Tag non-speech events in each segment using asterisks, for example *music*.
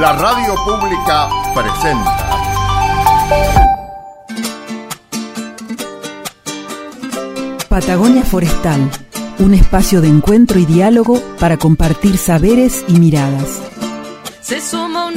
La radio pública presenta. Patagonia Forestal, un espacio de encuentro y diálogo para compartir saberes y miradas. Se suma un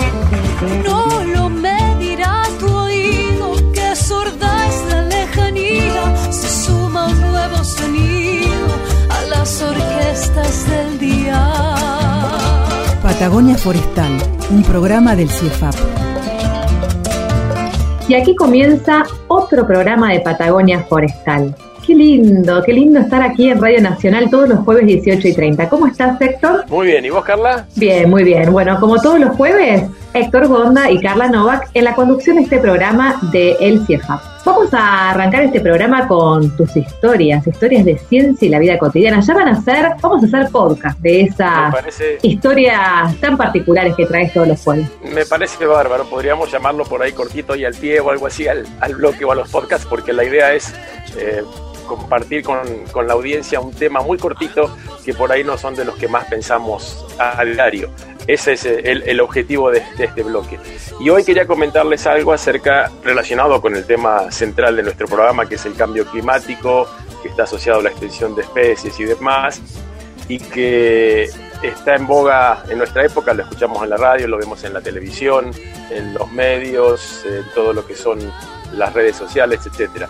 Patagonia Forestal, un programa del CIEFAP. Y aquí comienza otro programa de Patagonia Forestal. Qué lindo, qué lindo estar aquí en Radio Nacional todos los jueves 18 y 30. ¿Cómo estás, Héctor? Muy bien, ¿y vos, Carla? Bien, muy bien. Bueno, como todos los jueves, Héctor Gonda y Carla Novak en la conducción de este programa de El CIEFAP. Vamos a arrancar este programa con tus historias, historias de ciencia y la vida cotidiana. Ya van a ser, vamos a hacer podcast de esas parece- historias tan particulares que traes todos los jueves. Me parece bárbaro, podríamos llamarlo por ahí cortito y al pie o algo así al, al bloque o a los podcasts, porque la idea es eh, compartir con, con la audiencia un tema muy cortito que por ahí no son de los que más pensamos a, a diario. Ese es el, el objetivo de, este bloque. Y hoy quería comentarles algo acerca relacionado con el tema central de nuestro programa, que es el cambio climático, que está asociado a la extinción de especies y demás, y que está en boga en nuestra época, lo escuchamos en la radio, lo vemos en la televisión, en los medios, en todo lo que son las redes sociales, etcétera.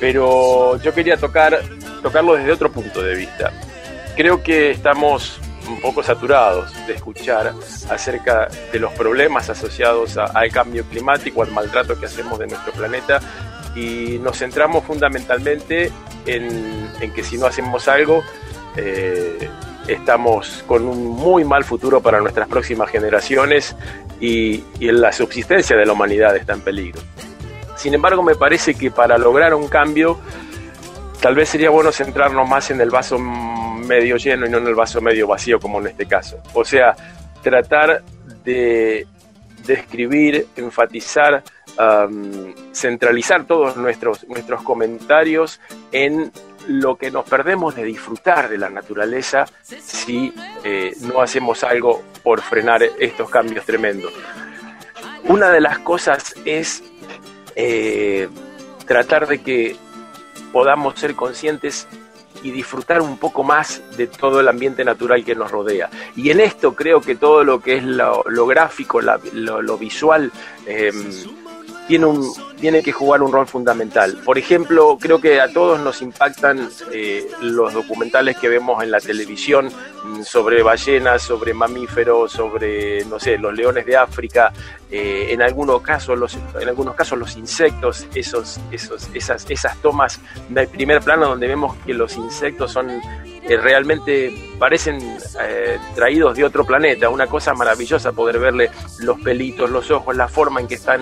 Pero yo quería tocar, tocarlo desde otro punto de vista. Creo que estamos un poco saturados de escuchar acerca de los problemas asociados al cambio climático, al maltrato que hacemos de nuestro planeta y nos centramos fundamentalmente en, en que si no hacemos algo, eh, estamos con un muy mal futuro para nuestras próximas generaciones y, y la subsistencia de la humanidad está en peligro. Sin embargo, me parece que para lograr un cambio, tal vez sería bueno centrarnos más en el vaso medio lleno y no en el vaso medio vacío, como en este caso. O sea, tratar de describir, enfatizar, centralizar todos nuestros, nuestros comentarios en lo que nos perdemos de disfrutar de la naturaleza si eh, no hacemos algo por frenar estos cambios tremendos. Una de las cosas es eh, tratar de que podamos ser conscientes y disfrutar un poco más de todo el ambiente natural que nos rodea. Y en esto creo que todo lo que es lo, gráfico, la- lo, visual, eh, tiene, un, tiene que jugar un rol fundamental. Por ejemplo, creo que a todos nos impactan eh, los documentales que vemos en la televisión mm, sobre ballenas, sobre mamíferos, sobre, no sé, los leones de África, eh, en, algunos casos los, en algunos casos los insectos, esos, esos, esas, esas tomas de primer plano donde vemos que los insectos son realmente parecen eh, traídos de otro planeta, una cosa maravillosa poder verle los pelitos, los ojos, la forma en que están,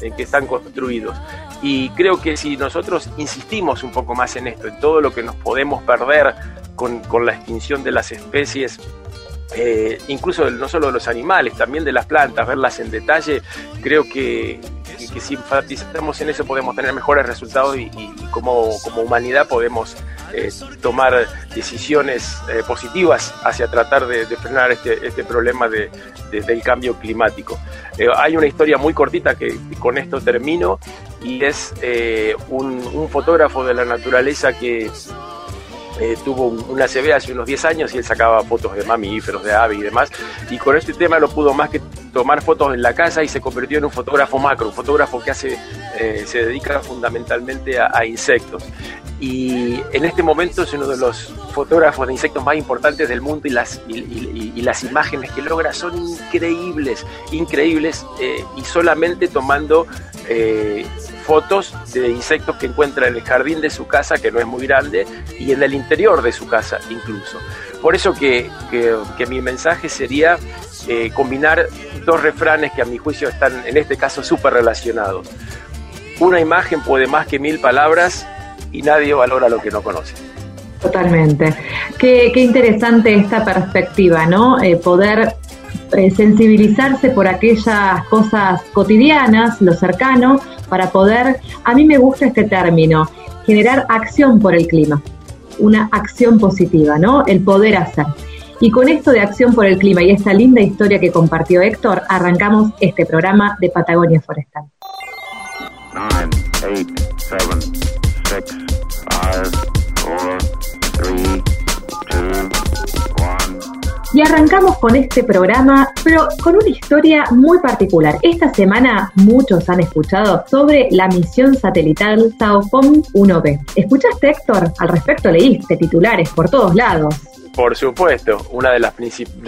en que están construidos. Y creo que si nosotros insistimos un poco más en esto, en todo lo que nos podemos perder con, con la extinción de las especies, eh, incluso no solo de los animales, también de las plantas, verlas en detalle, creo que, si enfatizamos en eso podemos tener mejores resultados y, como, como humanidad podemos eh, tomar decisiones eh, positivas hacia tratar de, frenar este, este problema de- de- del cambio climático. Hay una historia muy cortita que con esto termino y es un, un fotógrafo de la naturaleza que eh, tuvo un- una CB hace unos 10 años y él sacaba fotos de mamíferos, de aves y demás. Y con este tema lo pudo más que tomar fotos en la casa y se convirtió en un fotógrafo macro, un fotógrafo que hace, eh, se dedica fundamentalmente a, insectos. Y en este momento es uno de los fotógrafos de insectos más importantes del mundo y las, imágenes que logra son increíbles, increíbles, eh, y solamente tomando eh, fotos de insectos que encuentra en el jardín de su casa, que no es muy grande, y en el interior de su casa incluso. Por eso que, mi mensaje sería eh, combinar dos refranes que a mi juicio están en este caso súper relacionados. Una imagen puede más que mil palabras y nadie valora lo que no conoce. Totalmente. Qué, interesante esta perspectiva, ¿no? Eh, poder eh, sensibilizarse por aquellas cosas cotidianas, lo cercano, para poder, a mí me gusta este término, generar acción por el clima, una acción positiva, ¿no? El poder hacer. Y con esto de acción por el clima y esta linda historia que compartió Héctor, arrancamos este programa de Patagonia Forestal. Y arrancamos con este programa, pero con una historia muy particular. Esta semana muchos han escuchado sobre la misión satelital SAOCOM 1B. ¿Escuchaste, Héctor? Al respecto leíste titulares por todos lados. Por supuesto, una de las,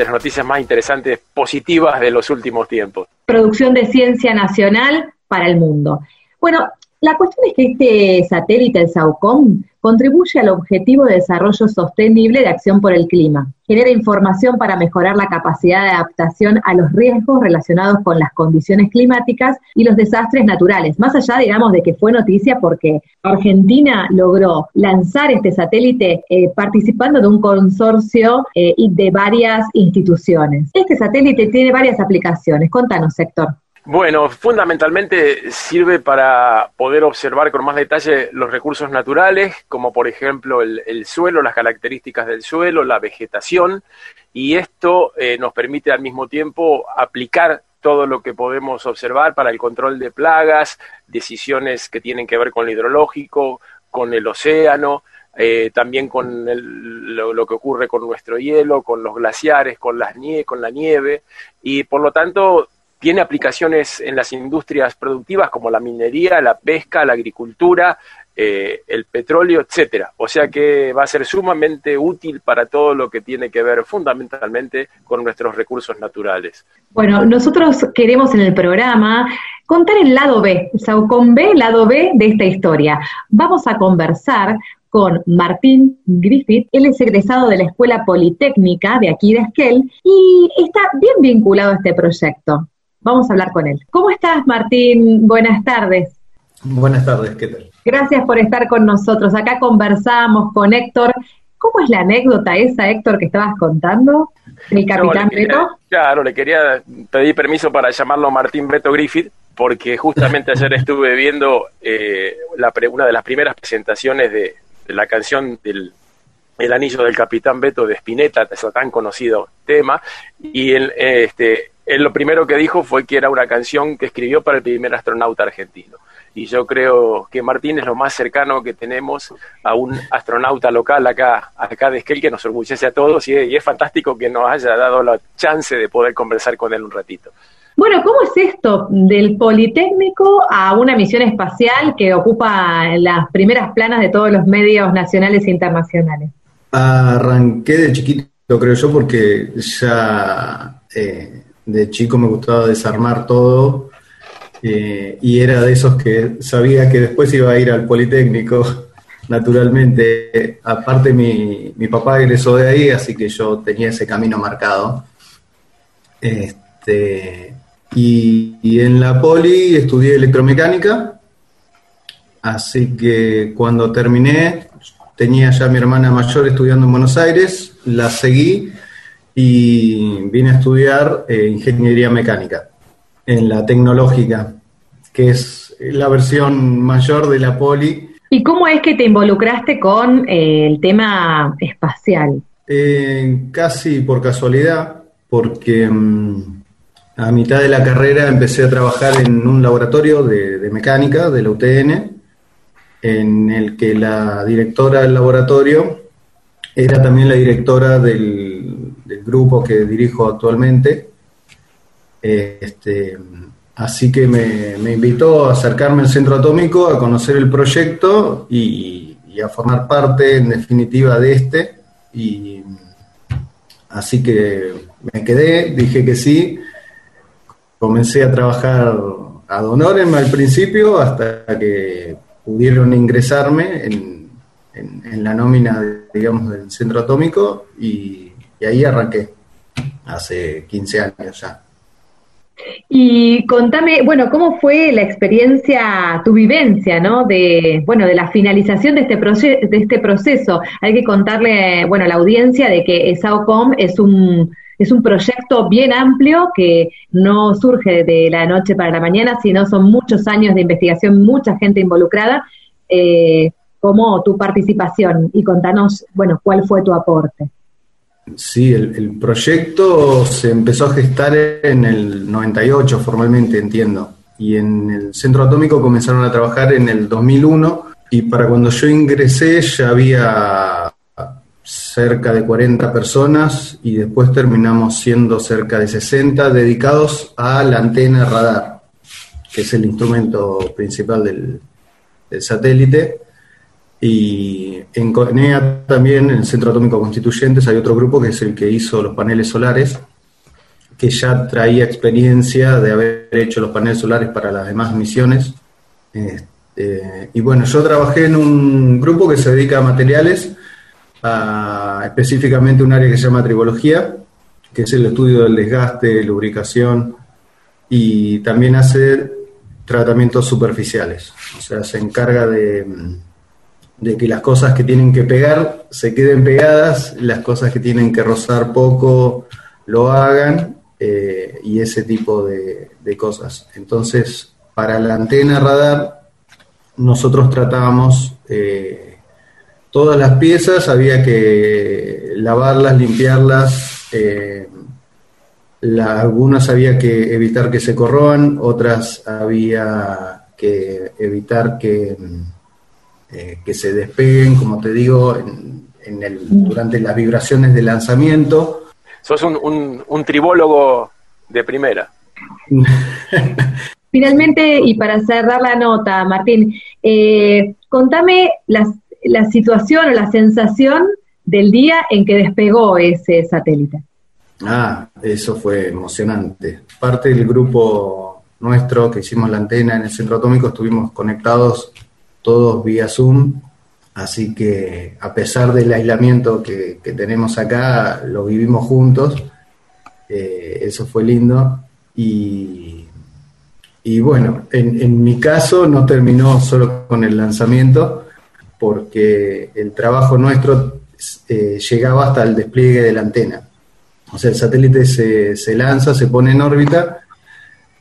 noticias más interesantes, positivas de los últimos tiempos. Producción de ciencia nacional para el mundo. Bueno, la cuestión es que este satélite, el SAOCOM, contribuye al objetivo de desarrollo sostenible de acción por el clima. Genera información para mejorar la capacidad de adaptación a los riesgos relacionados con las condiciones climáticas y los desastres naturales. Más allá, digamos, de que fue noticia porque Argentina logró lanzar este satélite eh, participando de un consorcio eh, de varias instituciones. Este satélite tiene varias aplicaciones. Contanos, sector. Bueno, fundamentalmente sirve para poder observar con más detalle los recursos naturales, como por ejemplo el, suelo, las características del suelo, la vegetación, y esto eh, nos permite al mismo tiempo aplicar todo lo que podemos observar para el control de plagas, decisiones que tienen que ver con el hidrológico, con el océano, eh, también con lo, que ocurre con nuestro hielo, con los glaciares, con, las con la nieve, y por lo tanto tiene aplicaciones en las industrias productivas como la minería, la pesca, la agricultura, eh, el petróleo, etcétera. O sea que va a ser sumamente útil para todo lo que tiene que ver fundamentalmente con nuestros recursos naturales. Bueno, nosotros queremos en el programa contar el lado B, o sea, con B, lado B de esta historia. Vamos a conversar con Martín Griffith. Él es egresado de la Escuela Politécnica de aquí de Esquel y está bien vinculado a este proyecto. Vamos a hablar con él. ¿Cómo estás, Martín? Buenas tardes. Buenas tardes, ¿qué tal? Gracias por estar con nosotros. Acá conversamos con Héctor. ¿Cómo es la anécdota esa, Héctor, que estabas contando? El capitán Beto. Claro, le quería pedir permiso para llamarlo Martín Beto Griffith, porque justamente ayer estuve viendo eh, la, una de las primeras presentaciones de, la canción del el anillo del capitán Beto de Spinetta, ese tan conocido tema, y el, este, él lo primero que dijo fue que era una canción que escribió para el primer astronauta argentino. Y yo creo que Martín es lo más cercano que tenemos a un astronauta local acá, acá de Esquel que nos orgullece a todos y, es fantástico que nos haya dado la chance de poder conversar con él un ratito. Bueno, ¿cómo es esto del Politécnico a una misión espacial que ocupa las primeras planas de todos los medios nacionales e internacionales? Arranqué de chiquito, creo yo, porque ya eh, de chico me gustaba desarmar todo eh, y era de esos que sabía que después iba a ir al Politécnico, *laughs* naturalmente. Aparte mi, mi papá egresó de ahí, así que yo tenía ese camino marcado. Este, y, y en la Poli estudié electromecánica, así que cuando terminé tenía ya mi hermana mayor estudiando en Buenos Aires, la seguí y vine a estudiar eh, ingeniería mecánica en la tecnológica, que es la versión mayor de la poli. ¿Y cómo es que te involucraste con eh, el tema espacial? Eh, casi por casualidad, porque mm, a mitad de la carrera empecé a trabajar en un laboratorio de, de mecánica de la UTN, en el que la directora del laboratorio era también la directora del grupo que dirijo actualmente. Este, así que me, invitó a acercarme al centro atómico, a conocer el proyecto y, a formar parte, en definitiva, de este. Y así que me quedé, dije que sí, comencé a trabajar ad honorem al principio hasta que pudieron ingresarme en, en- la nómina, digamos, del centro atómico y, y ahí arranqué, hace 15 años ya. Y contame, bueno, ¿cómo fue la experiencia, tu vivencia, ¿no? De, bueno, de la finalización de este, proce- de este proceso. Hay que contarle, bueno, a la audiencia de que SAOCOM es un, es un proyecto bien amplio que no surge de la noche para la mañana, sino son muchos años de investigación, mucha gente involucrada. Eh, ¿Cómo tu participación? Y contanos, bueno, cuál fue tu aporte. Sí, el proyecto se empezó a gestar en el 98 formalmente, entiendo. Y en el centro atómico comenzaron a trabajar en el 2001 y para cuando yo ingresé ya había cerca de 40 personas y después terminamos siendo cerca de 60 dedicados a la antena radar, que es el instrumento principal del, satélite. Y en CONEA también, en el Centro Atómico Constituyentes, hay otro grupo que es el que hizo los paneles solares, que ya traía experiencia de haber hecho los paneles solares para las demás misiones. Este, y bueno, yo trabajé en un grupo que se dedica a materiales, específicamente un área que se llama tribología, que es el estudio del desgaste, lubricación, y también hace tratamientos superficiales. O sea, se encarga de, de que las cosas que tienen que pegar se queden pegadas, las cosas que tienen que rozar poco lo hagan, eh, y ese tipo de, de cosas. Entonces, para la antena radar, nosotros tratábamos eh, todas las piezas, había que lavarlas, limpiarlas, eh, la- algunas había que evitar que se corroan, otras había que evitar que, eh, que se despeguen, como te digo, en, en el, durante las vibraciones de lanzamiento. Sos un, un, un tribólogo de primera. *laughs* Finalmente, y para cerrar la nota, Martín, eh, contame la, la situación o la sensación del día en que despegó ese satélite. Ah, eso fue emocionante. Parte del grupo nuestro que hicimos la antena en el centro atómico estuvimos conectados todos vía Zoom, así que a pesar del aislamiento que, que tenemos acá, lo vivimos juntos. Eh, eso fue lindo. Y, y bueno, en, en mi caso no terminó solo con el lanzamiento, porque el trabajo nuestro eh, llegaba hasta el despliegue de la antena. O sea, el satélite se, se lanza, se pone en órbita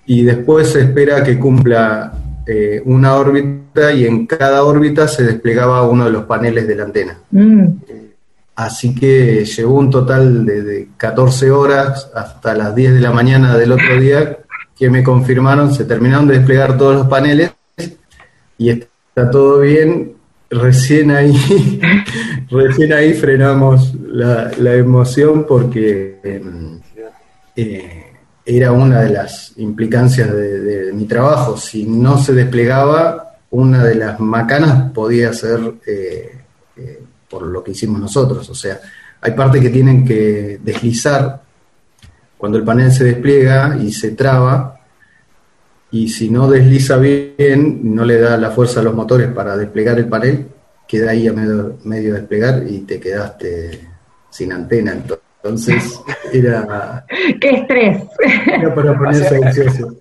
y después se espera que cumpla eh, una órbita y en cada órbita se desplegaba uno de los paneles de la antena. Mm, Así que llevó un total de, de 14 horas hasta las 10 de la mañana del otro día que me confirmaron, se terminaron de desplegar todos los paneles y está todo bien. Recién ahí, *laughs* recién ahí frenamos la, la emoción porque em, eh, era una de las implicancias de, de mi trabajo. Si no se desplegaba, una de las macanas podía ser eh, eh, por lo que hicimos nosotros. O sea, hay partes que tienen que deslizar cuando el panel se despliega y se traba. Y si no desliza bien, no le da la fuerza a los motores para desplegar el panel, queda ahí a medio, medio desplegar y te quedaste sin antena. Entonces, *laughs* era, ¡Qué estrés! era para ponerse *laughs* ansioso.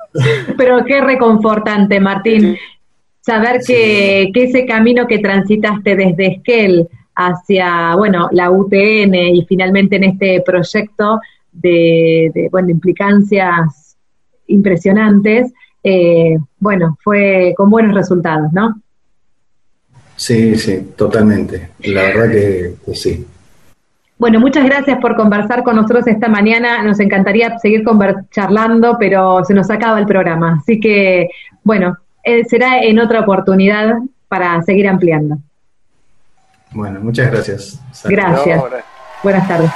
Pero qué reconfortante, Martín, saber que, que ese camino que transitaste desde Esquel hacia, bueno, la UTN y finalmente en este proyecto de, de bueno, implicancias impresionantes, eh, bueno, fue con buenos resultados, ¿no? Sí, sí, totalmente. La verdad que, que sí. Bueno, muchas gracias por conversar con nosotros esta mañana. Nos encantaría seguir charlando, pero se nos acaba el programa. Así que, bueno, eh, será en otra oportunidad para seguir ampliando. Bueno, muchas gracias. Gracias. Buenas tardes.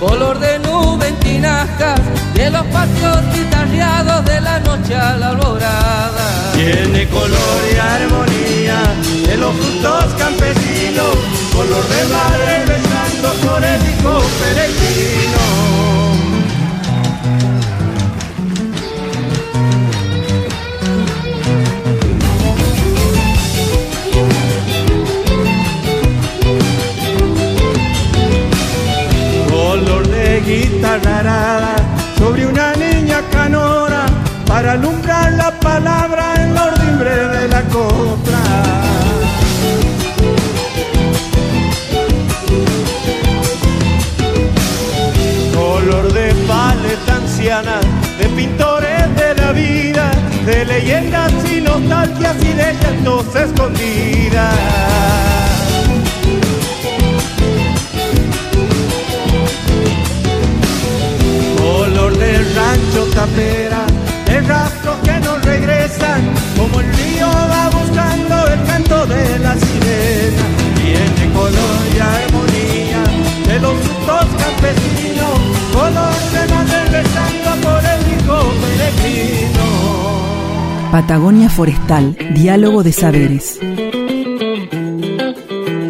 Color de nube en tinajas de los patios guitarreados de la noche a la alborada. Tiene color y armonía de los frutos campesinos, color de madre besando por el hijo. Sobre una niña canora para alumbrar la palabra en la ordimbre de la copla. Color de paleta anciana, de pintores de la vida, de leyendas y nostalgias y de llantos escondidas. Rancho tapera, de rastros que no regresan, como el río va buscando el canto de la sirena. Tiene color y armonía de los frutos campesinos, color de madre besando por el hijo peregrino. Patagonia Forestal, Diálogo de Saberes.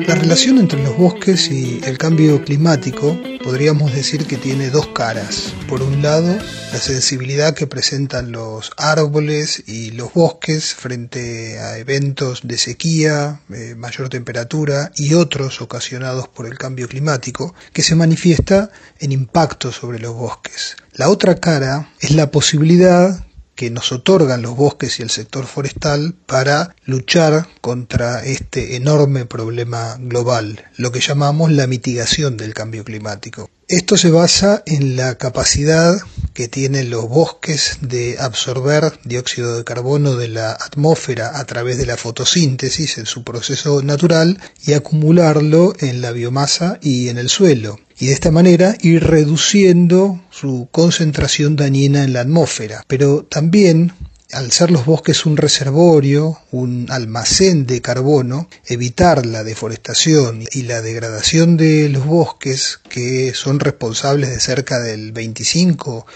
La relación entre los bosques y el cambio climático podríamos decir que tiene dos caras. Por un lado, la sensibilidad que presentan los árboles y los bosques frente a eventos de sequía, eh, mayor temperatura y otros ocasionados por el cambio climático, que se manifiesta en impactos sobre los bosques. La otra cara es la posibilidad que nos otorgan los bosques y el sector forestal para luchar contra este enorme problema global, lo que llamamos la mitigación del cambio climático. Esto se basa en la capacidad que tienen los bosques de absorber dióxido de carbono de la atmósfera a través de la fotosíntesis en su proceso natural y acumularlo en la biomasa y en el suelo y de esta manera ir reduciendo su concentración dañina en la atmósfera. Pero también al ser los bosques un reservorio, un almacén de carbono, evitar la deforestación y la degradación de los bosques, que son responsables de cerca del 25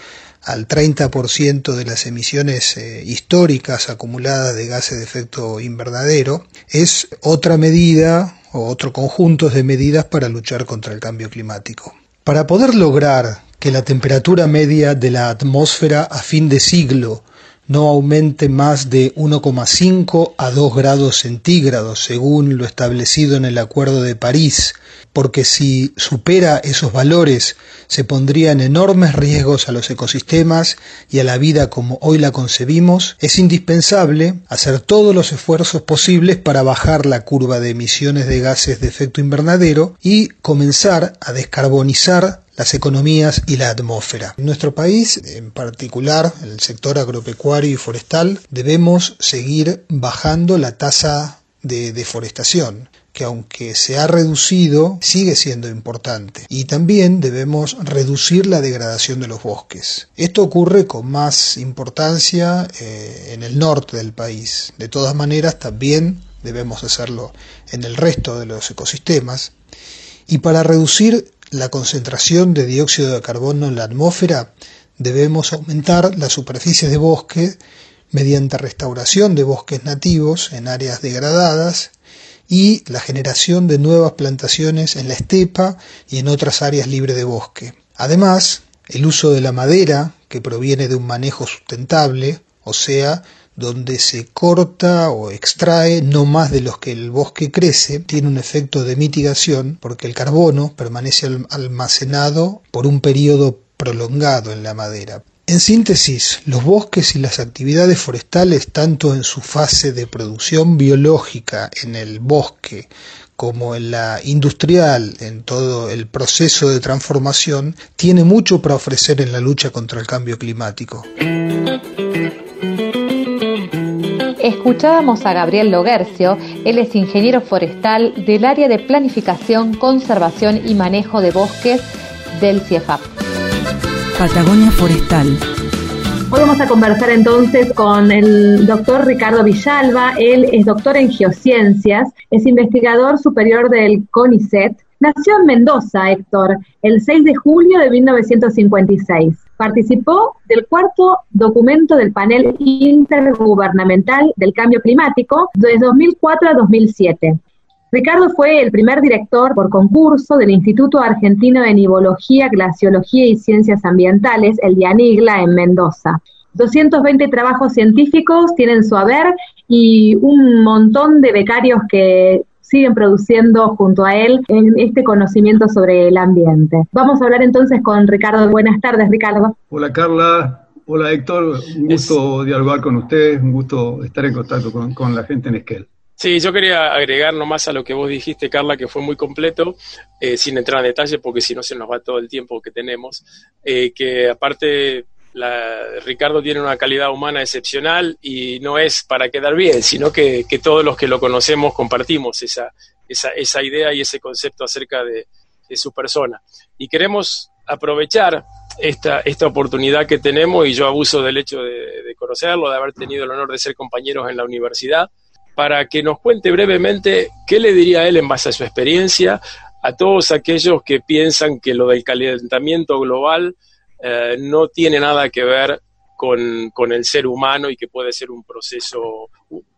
al 30% de las emisiones eh, históricas acumuladas de gases de efecto invernadero, es otra medida o otro conjunto de medidas para luchar contra el cambio climático. Para poder lograr que la temperatura media de la atmósfera a fin de siglo no aumente más de 1,5 a 2 grados centígrados, según lo establecido en el Acuerdo de París, porque si supera esos valores se pondrían enormes riesgos a los ecosistemas y a la vida como hoy la concebimos, es indispensable hacer todos los esfuerzos posibles para bajar la curva de emisiones de gases de efecto invernadero y comenzar a descarbonizar las economías y la atmósfera. En nuestro país, en particular en el sector agropecuario y forestal, debemos seguir bajando la tasa de deforestación que aunque se ha reducido, sigue siendo importante. Y también debemos reducir la degradación de los bosques. Esto ocurre con más importancia eh, en el norte del país. De todas maneras, también debemos hacerlo en el resto de los ecosistemas. Y para reducir la concentración de dióxido de carbono en la atmósfera, debemos aumentar la superficie de bosque mediante restauración de bosques nativos en áreas degradadas y la generación de nuevas plantaciones en la estepa y en otras áreas libres de bosque. Además, el uso de la madera, que proviene de un manejo sustentable, o sea, donde se corta o extrae no más de los que el bosque crece, tiene un efecto de mitigación porque el carbono permanece almacenado por un periodo prolongado en la madera. En síntesis, los bosques y las actividades forestales, tanto en su fase de producción biológica en el bosque como en la industrial, en todo el proceso de transformación, tiene mucho para ofrecer en la lucha contra el cambio climático. Escuchábamos a Gabriel Logercio, él es ingeniero forestal del área de planificación, conservación y manejo de bosques del CIEFAP. Patagonia Forestal. Hoy vamos a conversar entonces con el doctor Ricardo Villalba. Él es doctor en geociencias, es investigador superior del CONICET. Nació en Mendoza, Héctor, el 6 de julio de 1956. Participó del cuarto documento del panel intergubernamental del cambio climático de 2004 a 2007. Ricardo fue el primer director por concurso del Instituto Argentino de Nivología, Glaciología y Ciencias Ambientales, el DIANIGLA, en Mendoza. 220 trabajos científicos tienen su haber y un montón de becarios que siguen produciendo junto a él en este conocimiento sobre el ambiente. Vamos a hablar entonces con Ricardo. Buenas tardes, Ricardo. Hola, Carla. Hola, Héctor. Un gusto dialogar con ustedes, un gusto estar en contacto con, la gente en Esquel. Sí, yo quería agregar nomás a lo que vos dijiste, Carla, que fue muy completo, eh, sin entrar en detalle, porque si no se nos va todo el tiempo que tenemos, eh, que aparte la, Ricardo tiene una calidad humana excepcional y no es para quedar bien, sino que, todos los que lo conocemos compartimos esa, idea y ese concepto acerca de, su persona. Y queremos aprovechar esta, esta oportunidad que tenemos, y yo abuso del hecho de, conocerlo, de haber tenido el honor de ser compañeros en la universidad, para que nos cuente brevemente qué le diría él en base a su experiencia a todos aquellos que piensan que lo del calentamiento global eh, no tiene nada que ver con, el ser humano y que puede ser un proceso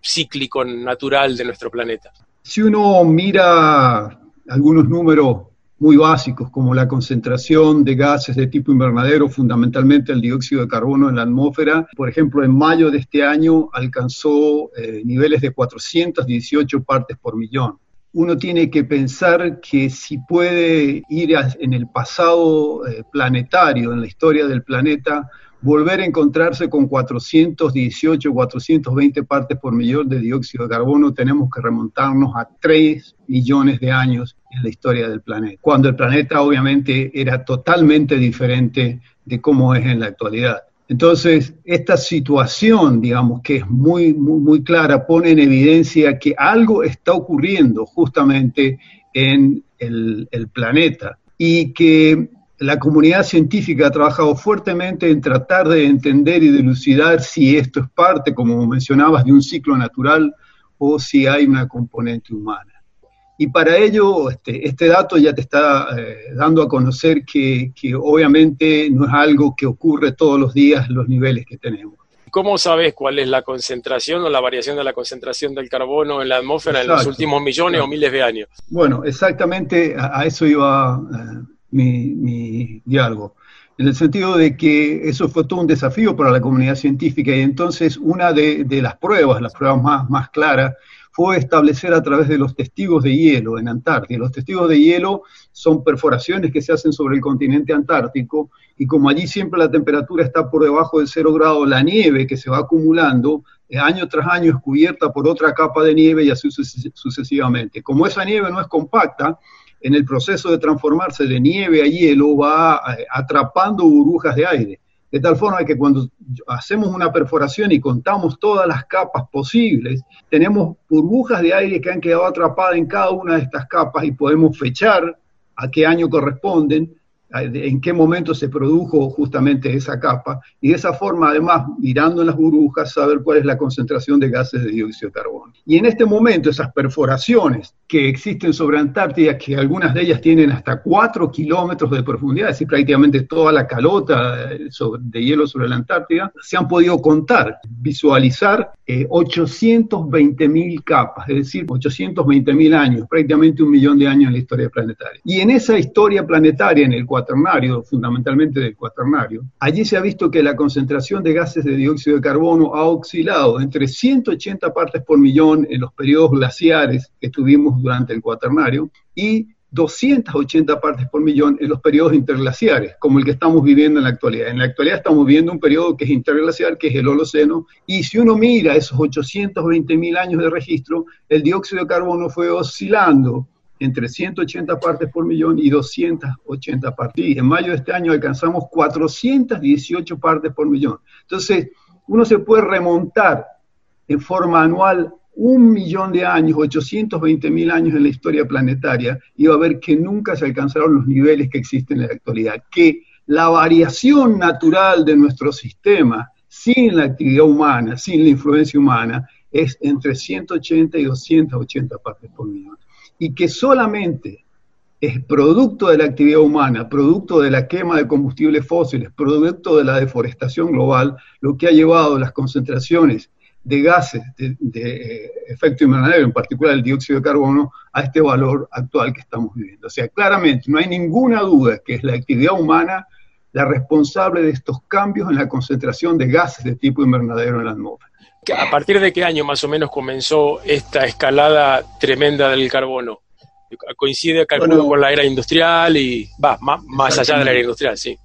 cíclico natural de nuestro planeta. Si uno mira algunos números muy básicos como la concentración de gases de tipo invernadero, fundamentalmente el dióxido de carbono en la atmósfera. Por ejemplo, en mayo de este año alcanzó eh, niveles de 418 partes por millón uno tiene que pensar que si puede ir en el pasado eh, planetario, en la historia del planeta, volver a encontrarse con 418, 420 partes por millón de dióxido de carbono, tenemos que remontarnos a 3 millones de años en la historia del planeta, cuando el planeta obviamente era totalmente diferente de cómo es en la actualidad. Entonces, esta situación, digamos, que es muy, muy, clara, pone en evidencia que algo está ocurriendo justamente en el, el planeta y que la comunidad científica ha trabajado fuertemente en tratar de entender y dilucidar si esto es parte, como mencionabas, de un ciclo natural o si hay una componente humana. Y para ello, este, este dato ya te está eh, dando a conocer que, obviamente no es algo que ocurre todos los días los niveles que tenemos. ¿Cómo sabes cuál es la concentración o la variación de la concentración del carbono en la atmósfera en los últimos millones o miles de años? Bueno, exactamente a, eso iba eh, mi, diálogo en el sentido de que eso fue todo un desafío para la comunidad científica y entonces una de, las pruebas, las pruebas más, más claras, fue establecer a través de los testigos de hielo en Antártida. Los testigos de hielo son perforaciones que se hacen sobre el continente antártico y como allí siempre la temperatura está por debajo de cero grado, la nieve que se va acumulando eh, año tras año es cubierta por otra capa de nieve y así sucesivamente. Como esa nieve no es compacta, en el proceso de transformarse de nieve a hielo va eh, atrapando burbujas de aire de tal forma que cuando hacemos una perforación y contamos todas las capas posibles, tenemos burbujas de aire que han quedado atrapadas en cada una de estas capas y podemos fechar a qué año corresponden en qué momento se produjo justamente esa capa, y de esa forma, además, mirando en las burbujas, saber cuál es la concentración de gases de dióxido de carbono. Y en este momento, esas perforaciones que existen sobre Antártida, que algunas de ellas tienen hasta 4 kilómetros de profundidad, es decir, prácticamente toda la calota eh, de hielo sobre la Antártida, se han podido contar, visualizar 820 eh, mil capas, es decir, 820 mil años, prácticamente un millón de años en la historia planetaria. Y en esa historia planetaria, en el cuaternario, fundamentalmente del cuaternario, allí se ha visto que la concentración de gases de dióxido de carbono ha oscilado entre 180 partes por millón en los periodos glaciares que durante el cuaternario y 280 partes por millón en los periodos interglaciares, como el que estamos viviendo en la actualidad. En la actualidad estamos viviendo un periodo que es interglaciar, que es el Holoceno, y si uno mira esos 820 mil años de registro, el dióxido de carbono fue oscilando entre 180 partes por millón y 280 partes. En mayo de este año alcanzamos 418 partes por millón. Entonces, uno se puede remontar en forma anual un millón de años, 820 mil años en la historia planetaria, va a ver que nunca se alcanzaron los niveles que existen en la actualidad, que la variación natural de nuestro sistema, sin la actividad humana, sin la influencia humana, es entre 180 y 280 partes por millón. Y que solamente es producto de la actividad humana, producto de la quema de combustibles fósiles, producto de la deforestación global, lo que ha llevado las concentraciones de gases de, eh, efecto invernadero, en particular el dióxido de carbono, a este valor actual que estamos viviendo. O sea, claramente no hay ninguna duda que es la actividad humana la responsable de estos cambios en la concentración de gases de tipo invernadero en la atmósfera. ¿A partir de qué año más o menos comenzó esta escalada tremenda del carbono? Coincide, calculo, con la era industrial y va, más, allá de la era industrial, sí.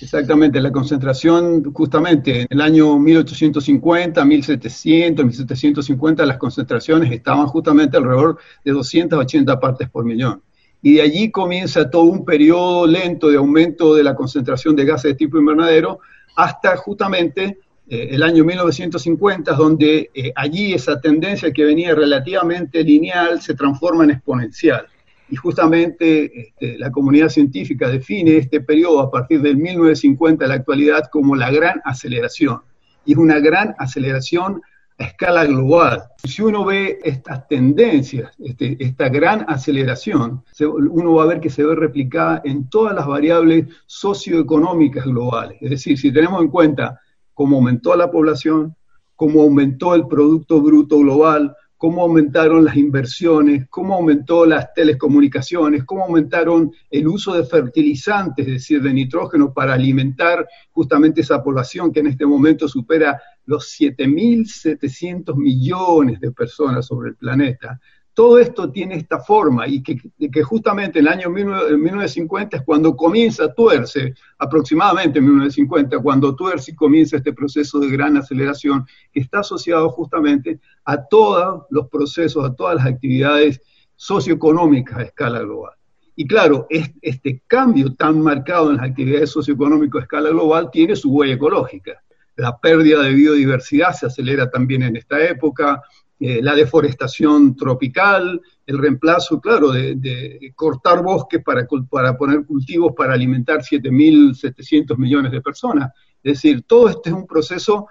Exactamente, la concentración justamente en el año 1850, 1700, 1750 las concentraciones estaban justamente alrededor de 280 partes por millón. Y de allí comienza todo un periodo lento de aumento de la concentración de gases de tipo invernadero hasta justamente eh, el año 1950, donde eh, allí esa tendencia que venía relativamente lineal se transforma en exponencial. Y justamente este, la comunidad científica define este periodo a partir del 1950 a la actualidad como la gran aceleración. Y es una gran aceleración a escala global. Si uno ve estas tendencias, este, esta gran aceleración, uno va a ver que se ve replicada en todas las variables socioeconómicas globales. Es decir, si tenemos en cuenta cómo aumentó la población, cómo aumentó el Producto Bruto Global, cómo aumentaron las inversiones, cómo aumentó las telecomunicaciones, cómo aumentaron el uso de fertilizantes, es decir, de nitrógeno para alimentar justamente esa población que en este momento supera los 7.700 millones de personas sobre el planeta todo esto tiene esta forma y que, justamente en el año 1950 es cuando comienza tuerce, aproximadamente en 1950, cuando tuerce y comienza este proceso de gran aceleración que está asociado justamente a todos los procesos, a todas las actividades socioeconómicas a escala global. Y claro, este cambio tan marcado en las actividades socioeconómicas a escala global tiene su huella ecológica. La pérdida de biodiversidad se acelera también en esta época, eh, la deforestación tropical, el reemplazo, claro, de, cortar bosques para, para, poner cultivos para alimentar 7.700 millones de personas. Es decir, todo este es un proceso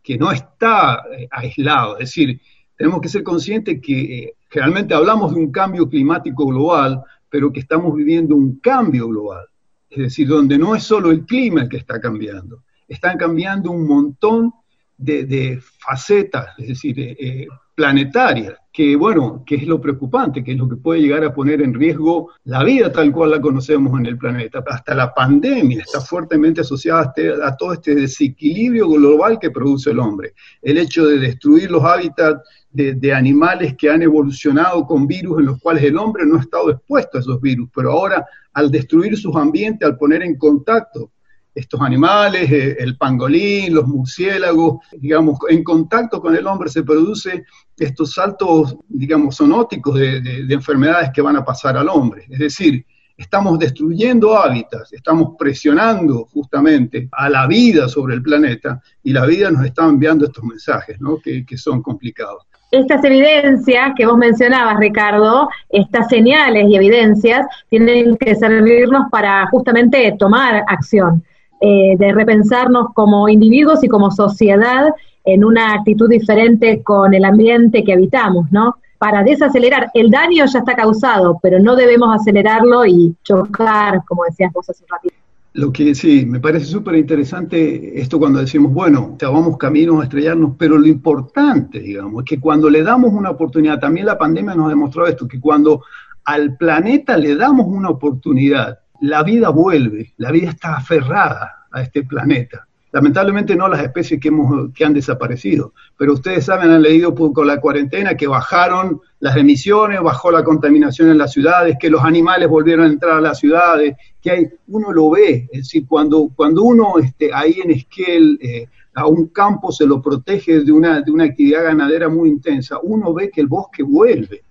que no está eh, aislado. Es decir, tenemos que ser conscientes que eh, generalmente hablamos de un cambio climático global, pero que estamos viviendo un cambio global. Es decir, donde no es solo el clima el que está cambiando, están cambiando un montón de, facetas, es decir, eh, planetaria, que bueno, que es lo preocupante, que es lo que puede llegar a poner en riesgo la vida tal cual la conocemos en el planeta. Hasta la pandemia está fuertemente asociada a, este, todo este desequilibrio global que produce el hombre. El hecho de destruir los hábitats de, de, animales que han evolucionado con virus en los cuales el hombre no ha estado expuesto a esos virus, pero ahora al destruir sus ambientes, al poner en contacto estos animales, eh, el pangolín, los murciélagos, digamos, en contacto con el hombre se produce estos saltos, digamos, zoonóticos de, enfermedades que van a pasar al hombre. Es decir, estamos destruyendo hábitats, estamos presionando justamente a la vida sobre el planeta y la vida nos está enviando estos mensajes, ¿no? que, que son complicados estas evidencias que vos mencionabas, Ricardo, estas señales y evidencias tienen que servirnos para justamente tomar acción. Eh, de repensarnos como individuos y como sociedad en una actitud diferente con el ambiente que habitamos, ¿no? Para desacelerar, el daño ya está causado, pero no debemos acelerarlo y chocar, como decías vos hace un. Lo que sí, me parece súper interesante esto cuando decimos, bueno, ya vamos camino a estrellarnos, pero lo importante, digamos, es que cuando le damos una oportunidad, también la pandemia nos demostró esto, que cuando al planeta le damos una oportunidad, la vida vuelve, la vida está aferrada a este planeta. Lamentablemente no las especies que, hemos, que han desaparecido, pero ustedes saben, han leído con la cuarentena que bajaron las emisiones, bajó la contaminación en las ciudades, que los animales volvieron a entrar a las ciudades, que hay, uno lo ve, es decir, cuando, cuando uno este, ahí en Esquel, eh, a un campo se lo protege de una, de una actividad ganadera muy intensa, uno ve que el bosque vuelve.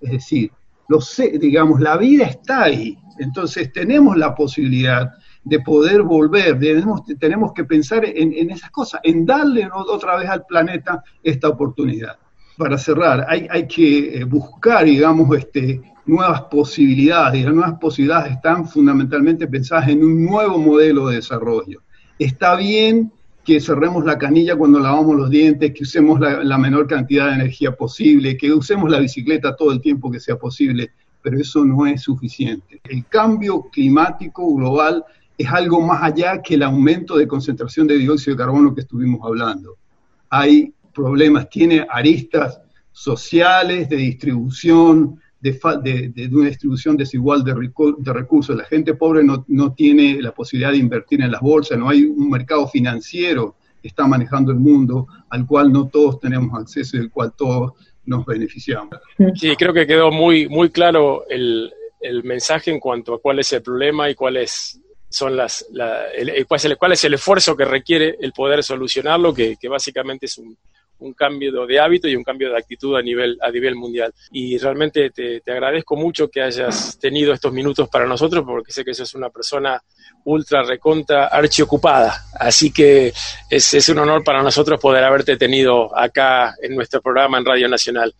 Es decir, lo sé, digamos, la vida está ahí. Entonces tenemos la posibilidad de poder volver, tenemos, tenemos que pensar en, esas cosas, en darle otra vez al planeta esta oportunidad. Para cerrar, hay, hay que eh, buscar, digamos, este, nuevas posibilidades, y las nuevas posibilidades están fundamentalmente pensadas en un nuevo modelo de desarrollo. Está bien que cerremos la canilla cuando lavamos los dientes, que usemos la, menor cantidad de energía posible, que usemos la bicicleta todo el tiempo que sea posible, pero eso no es suficiente. El cambio climático global es algo más allá que el aumento de concentración de dióxido de carbono que estuvimos hablando. Hay problemas, tiene aristas sociales, de distribución, de, una distribución desigual de, recursos. La gente pobre no, no, tiene la posibilidad de invertir en las bolsas, no hay un mercado financiero que está manejando el mundo al cual no todos tenemos acceso y del cual todos nos beneficiamos. Sí, creo que quedó muy, muy claro el, el mensaje en cuanto a cuál es el problema y cuáles son las, el, cuál, es el, esfuerzo que requiere el poder solucionarlo, que, que básicamente es un, un cambio de hábito y un cambio de actitud a nivel, a nivel mundial. Y realmente te, agradezco mucho que hayas tenido estos minutos para nosotros, porque sé que sos una persona ultra recontra archiocupada. Así que es, es un honor para nosotros poder haberte tenido acá en nuestro programa en Radio Nacional.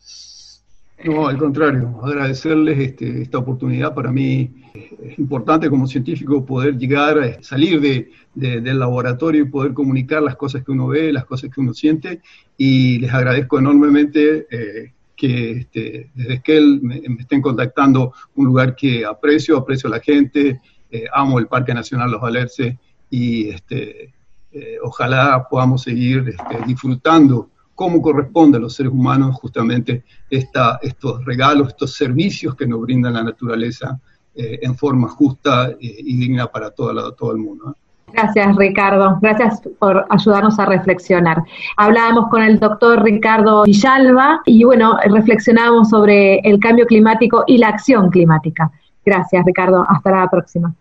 No, al contrario, agradecerles este, esta oportunidad. Para mí es importante como científico poder llegar salir de, del laboratorio y poder comunicar las cosas que uno ve, las cosas que uno siente. Y les agradezco enormemente eh, que este, desde que él me, estén contactando un lugar que aprecio, aprecio a la gente, eh, amo el Parque Nacional Los Valerces y este, eh, ojalá podamos seguir este, disfrutando cómo corresponde a los seres humanos justamente estos regalos, estos servicios que nos brinda la naturaleza eh, en forma justa y digna para todo, todo el mundo. Gracias, Ricardo. Gracias por ayudarnos a reflexionar. Hablábamos con el doctor Ricardo Villalba y, bueno, reflexionábamos sobre el cambio climático y la acción climática. Gracias, Ricardo. Hasta la próxima.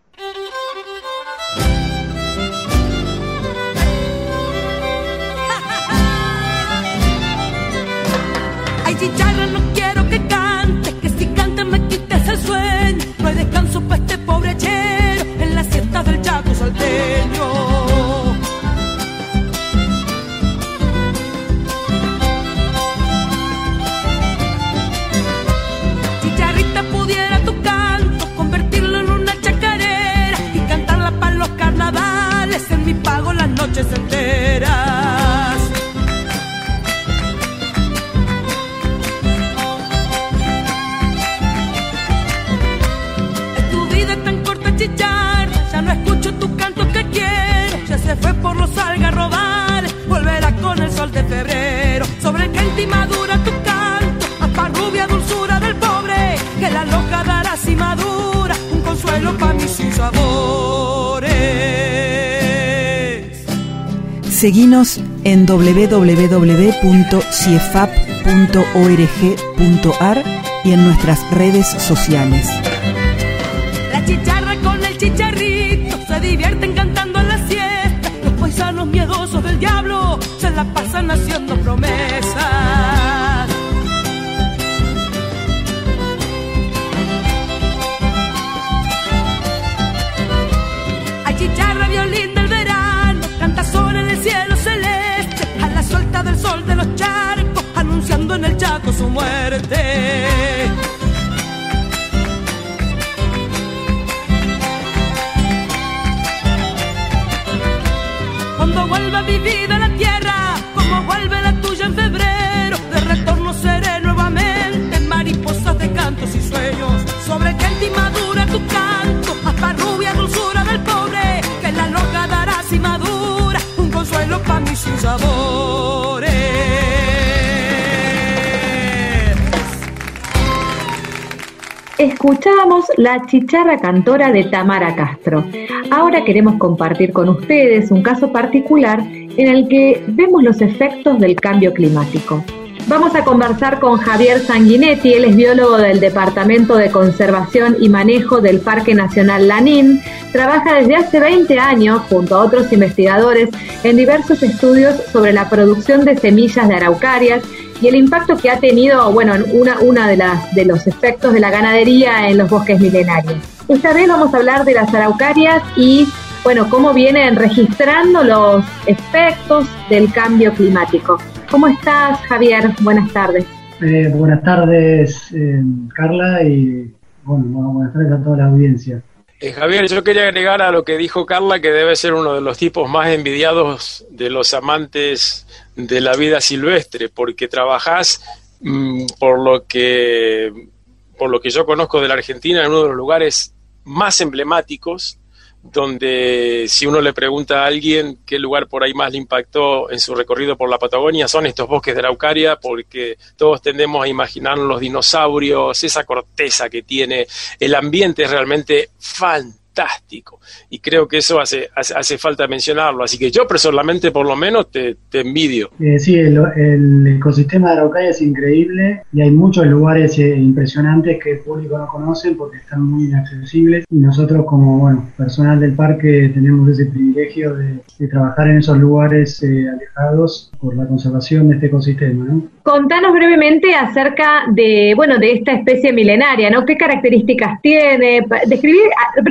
Del chaco salteño. Chicharrita pudiera tu canto, convertirlo en una chacarera y cantarla para los carnavales en mi pago las noches enteras. Seguinos en www.ciefap.org.ar y en nuestras redes sociales. La chicharra chicharritos se divierten cantando en la siesta. Los paisanos miedosos del diablo se la pasan haciendo promesas. su muerte. Cuando vuelva mi vida a la tierra, como vuelve la tuya en febrero, de retorno seré nuevamente mariposas de cantos y sueños, sobre que en ti madura tu canto, hasta rubia dulzura del pobre, que la loca dará si madura, un consuelo para mí sin sabor. Escuchábamos la chicharra cantora de Tamara Castro. Ahora queremos compartir con ustedes un caso particular en el que vemos los efectos del cambio climático. Vamos a conversar con Javier Sanguinetti, él es biólogo del Departamento de Conservación y Manejo del Parque Nacional Lanín. Trabaja desde hace 20 años junto a otros investigadores en diversos estudios sobre la producción de semillas de araucarias y el impacto que ha tenido, bueno, una, una de, las, de los efectos de la ganadería en los bosques milenarios. Esta vez vamos a hablar de las araucarias y, bueno, cómo vienen registrando los efectos del cambio climático. ¿Cómo estás, Javier? Buenas tardes. Eh, buenas tardes, eh, Carla, y bueno, buenas tardes a toda la audiencia. Eh, Javier, yo quería agregar a lo que dijo Carla que debe ser uno de los tipos más envidiados de los amantes de la vida silvestre, porque trabajás mm, por lo que por lo que yo conozco de la Argentina en uno de los lugares más emblemáticos donde si uno le pregunta a alguien qué lugar por ahí más le impactó en su recorrido por la Patagonia, son estos bosques de Araucaria, porque todos tendemos a imaginar los dinosaurios, esa corteza que tiene, el ambiente es realmente fantástico fantástico. Y creo que eso hace, hace, falta mencionarlo. Así que yo personalmente, por lo menos, te, envidio. Eh, sí, el, ecosistema de Araucaria es increíble y hay muchos lugares eh, impresionantes que el público no conoce porque están muy inaccesibles. Y nosotros, como bueno, personal del parque, tenemos ese privilegio de, trabajar en esos lugares eh, alejados por la conservación de este ecosistema. ¿no? Contanos brevemente acerca de, bueno, de esta especie milenaria, ¿no? ¿Qué características tiene? Describir ah,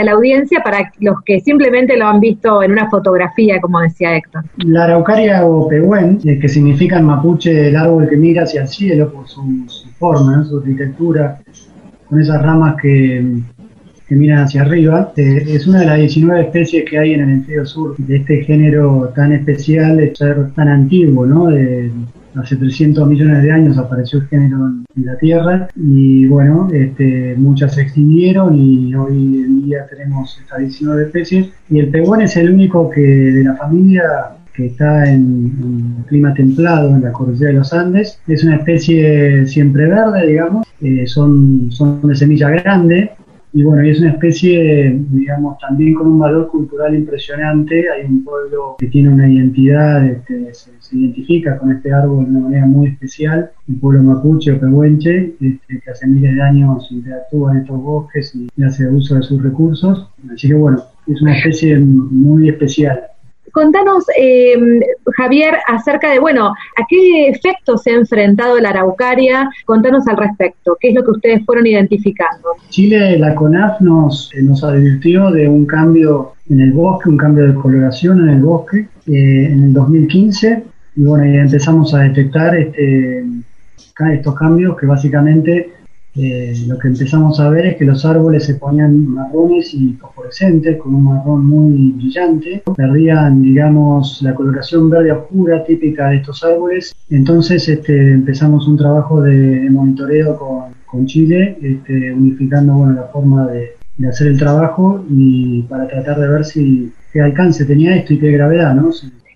a la audiencia para los que simplemente lo han visto en una fotografía, como decía Héctor. La araucaria o pehuen, eh, que significa en mapuche el árbol que mira hacia el cielo por su, forma, su arquitectura, con esas ramas que, miran hacia arriba, eh, es una de las 19 especies que hay en el hemisferio sur de este género tan especial, de ser tan antiguo, ¿no? Hace 300 millones de años apareció el género en, la Tierra y bueno, este, muchas se extinguieron y hoy en día tenemos estas 19 especies y el pehuen es el único que de la familia que está en, clima templado en la cordillera de los Andes. Es una especie siempre verde, digamos, eh, son, son de semilla grande, y bueno, y es una especie, digamos, también con un valor cultural impresionante. Hay un pueblo que tiene una identidad, este, se, identifica con este árbol de una manera muy especial, el pueblo mapuche o pehuenche, este, que hace miles de años interactúa en estos bosques y hace uso de sus recursos. Así que bueno, es una especie muy especial. Contanos, eh, Javier, acerca de, bueno, a qué efectos se ha enfrentado la araucaria. Contanos al respecto, qué es lo que ustedes fueron identificando. Chile, la CONAF nos, eh, nos advirtió de un cambio en el bosque, un cambio de coloración en el bosque eh, en el 2015. Y bueno, empezamos a detectar este, estos cambios que básicamente eh, lo que empezamos a ver es que los árboles se ponían marrones y fosforescentes, con un marrón muy brillante, perdían, digamos, la coloración verde oscura típica de estos árboles. Entonces este, empezamos un trabajo de, monitoreo con, con Chile, este, unificando bueno, la forma de, de, hacer el trabajo y para tratar de ver si qué alcance tenía esto y qué gravedad, ¿no?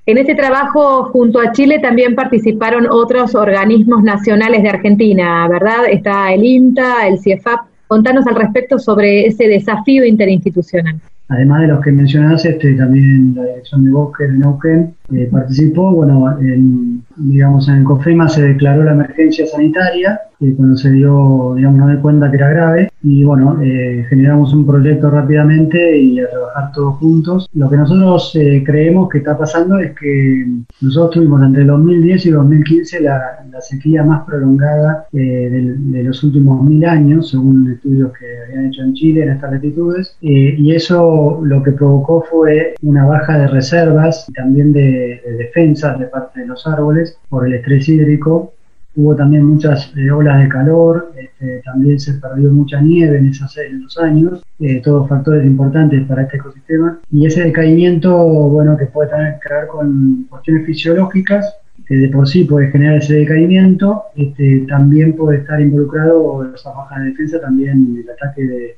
En este trabajo, junto a Chile, también participaron otros organismos nacionales de Argentina, ¿verdad? Está el INTA, el CIEFAP. Contanos al respecto sobre ese desafío interinstitucional. Además de los que mencionaste, este, también la Dirección de Bosque de Neuquén eh, participó. Bueno, en, digamos, en el COFEMA se declaró la emergencia sanitaria eh, cuando se dio, digamos, no de cuenta que era grave y bueno, eh, generamos un proyecto rápidamente y a trabajar todos juntos. Lo que nosotros eh, creemos que está pasando es que nosotros tuvimos entre el 2010 y 2015 la, la sequía más prolongada de, de, los últimos mil años, según estudios que habían hecho en Chile en estas latitudes, y eso lo que provocó fue una baja de reservas y también de, de defensas de parte de los árboles por el estrés hídrico hubo también muchas eh, olas de calor, este, también se perdió mucha nieve en, esos, años, eh, todos factores importantes para este ecosistema. Y ese decaimiento, bueno, que puede tener que ver con cuestiones fisiológicas, que de por sí puede generar ese decaimiento, este, también puede estar involucrado esa baja de defensa, también el ataque de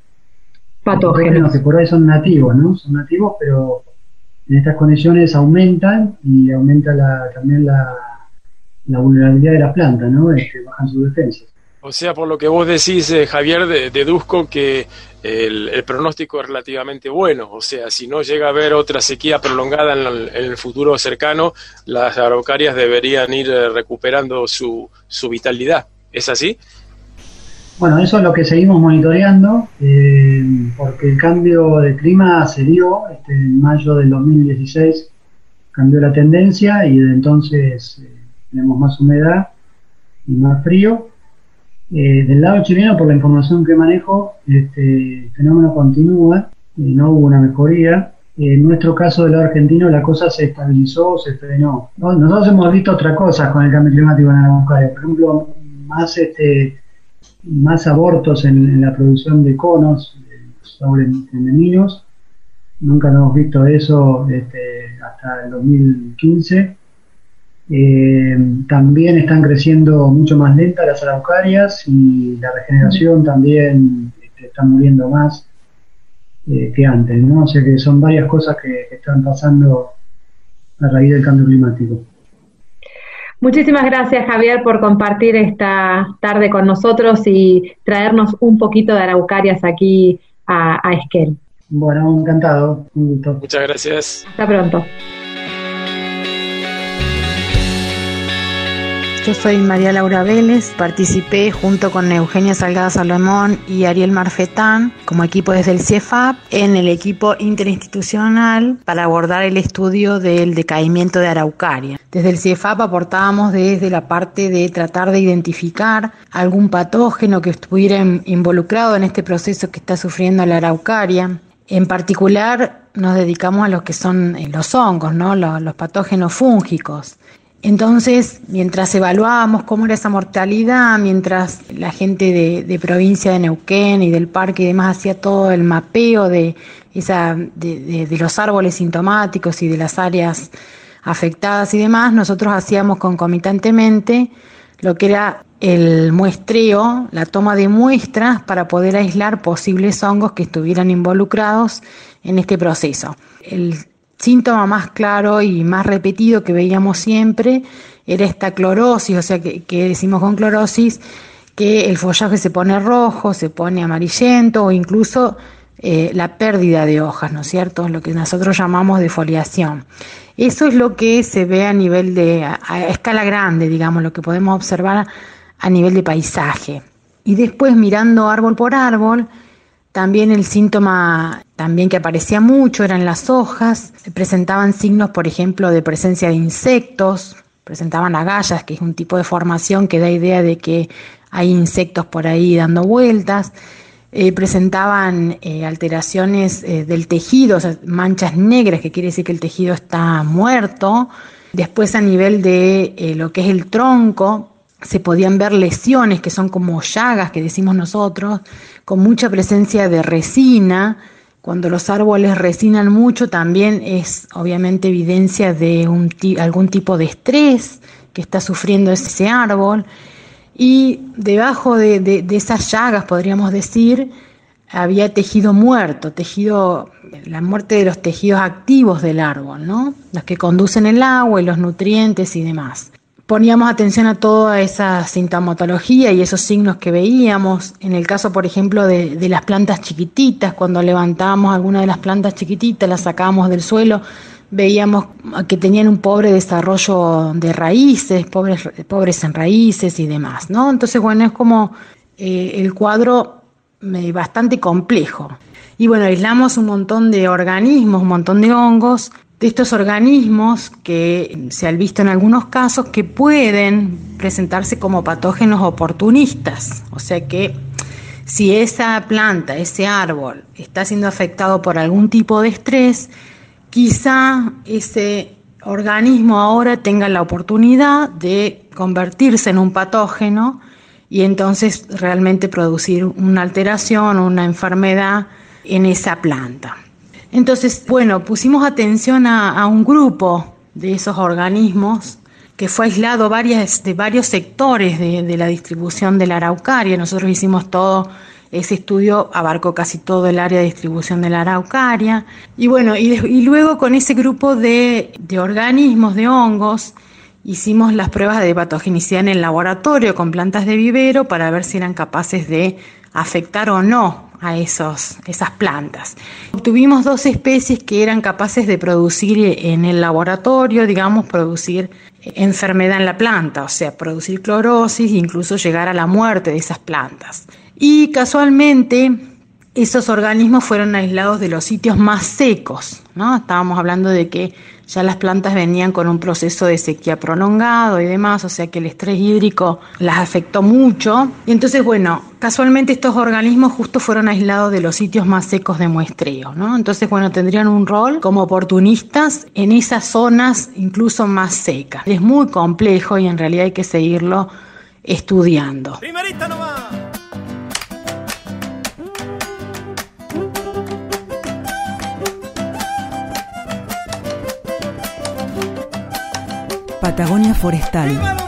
patógenos que por hoy son nativos, ¿no? Son nativos, pero en estas condiciones aumentan y aumenta la, también la la vulnerabilidad de la planta, ¿no? que bajan sus defensas. O sea, por lo que vos decís, eh, Javier, deduzco que el, pronóstico es relativamente bueno. O sea, si no llega a haber otra sequía prolongada en el, futuro cercano, las araucarias deberían ir eh, recuperando su, su vitalidad. ¿Es así? Bueno, eso es lo que seguimos monitoreando, eh, porque el cambio de clima se dio este, en mayo del 2016, cambió la tendencia y desde entonces tenemos más humedad y más frío. Eh, del lado chileno, por la información que manejo, este, fenómeno continúa, y no hubo una mejoría. En nuestro caso del lado argentino, la cosa se estabilizó, se frenó. Nosotros hemos visto otra cosa con el cambio climático en Araucaria, por ejemplo, más, este, más abortos en, la producción de conos sobre femeninos. Nunca hemos visto eso este, hasta el 2015 eh, también están creciendo mucho más lenta las araucarias y la regeneración también este, está muriendo más eh, que antes, ¿no? O sea que son varias cosas que, que están pasando a raíz del cambio climático. Muchísimas gracias Javier por compartir esta tarde con nosotros y traernos un poquito de araucarias aquí a, a Esquel. Bueno, encantado. Un gusto. Muchas gracias. Hasta pronto. Yo soy María Laura Vélez, participé junto con Eugenia Salgada Salomón y Ariel Marfetán como equipo desde el CIEFAP en el equipo interinstitucional para abordar el estudio del decaimiento de Araucaria. Desde el CIEFAP aportábamos desde la parte de tratar de identificar algún patógeno que estuviera involucrado en este proceso que está sufriendo la Araucaria. En particular nos dedicamos a lo que son eh, los hongos, ¿no? los patógenos fúngicos. Entonces, mientras evaluábamos cómo era esa mortalidad, mientras la gente de, provincia de Neuquén y del parque y demás hacía todo el mapeo de, esa, de, los árboles sintomáticos y de las áreas afectadas y demás, nosotros hacíamos concomitantemente lo que era el muestreo, la toma de muestras para poder aislar posibles hongos que estuvieran involucrados en este proceso. El síntoma más claro y más repetido que veíamos siempre era esta clorosis, o sea, que, decimos con clorosis que el follaje se pone rojo, se pone amarillento o incluso eh, la pérdida de hojas, ¿no es cierto? Lo que nosotros llamamos defoliación. Eso es lo que se ve a nivel de, a escala grande, digamos, lo que podemos observar a nivel de paisaje. Y después mirando árbol por árbol, también el síntoma también que aparecía mucho eran las hojas, presentaban signos, por ejemplo, de presencia de insectos, presentaban agallas, que es un tipo de formación que da idea de que hay insectos por ahí dando vueltas, eh, presentaban eh, alteraciones eh, del tejido, manchas negras, que quiere decir que el tejido está muerto. Después a nivel de lo que es el tronco, se podían ver lesiones que son como llagas que decimos nosotros, con mucha presencia de resina. Cuando los árboles resinan mucho también es obviamente evidencia de algún tipo de estrés que está sufriendo ese árbol. Y debajo de, de esas llagas, podríamos decir, había tejido muerto, tejido, la muerte de los tejidos activos del árbol, ¿no? Los que conducen el agua y los nutrientes y demás poníamos atención a toda esa sintomatología y esos signos que veíamos. En el caso, por ejemplo, de, las plantas chiquititas, cuando levantábamos alguna de las plantas chiquititas, las sacábamos del suelo, veíamos que tenían un pobre desarrollo de raíces, pobres, pobres en raíces y demás, ¿no? Entonces, bueno, es como eh, el cuadro eh, bastante complejo. Y bueno, aislamos un montón de organismos, un montón de hongos, de estos organismos que se han visto en algunos casos que pueden presentarse como patógenos oportunistas, o sea que si esa planta, ese árbol está siendo afectado por algún tipo de estrés, quizá ese organismo ahora tenga la oportunidad de convertirse en un patógeno y entonces realmente producir una alteración o una enfermedad en esa planta. Entonces, bueno, pusimos atención a, un grupo de esos organismos que fue aislado varias, de varios sectores de, la distribución de la araucaria. Nosotros hicimos todo ese estudio, abarcó casi todo el área de distribución de la araucaria. Y bueno, y, luego con ese grupo de, organismos, de hongos, hicimos las pruebas de patogenicidad en el laboratorio con plantas de vivero para ver si eran capaces de afectar o no a esos, esas plantas. Obtuvimos dos especies que eran capaces de producir en el laboratorio, digamos, producir enfermedad en la planta, o sea, producir clorosis e incluso llegar a la muerte de esas plantas. Y casualmente esos organismos fueron aislados de los sitios más secos, ¿no? Estábamos hablando de que ya las plantas venían con un proceso de sequía prolongado y demás, o sea que el estrés hídrico las afectó mucho. Y entonces, bueno, casualmente estos organismos justo fueron aislados de los sitios más secos de muestreo, ¿no? Entonces, bueno, tendrían un rol como oportunistas en esas zonas incluso más secas. Es muy complejo y en realidad hay que seguirlo estudiando. Patagonia Forestal.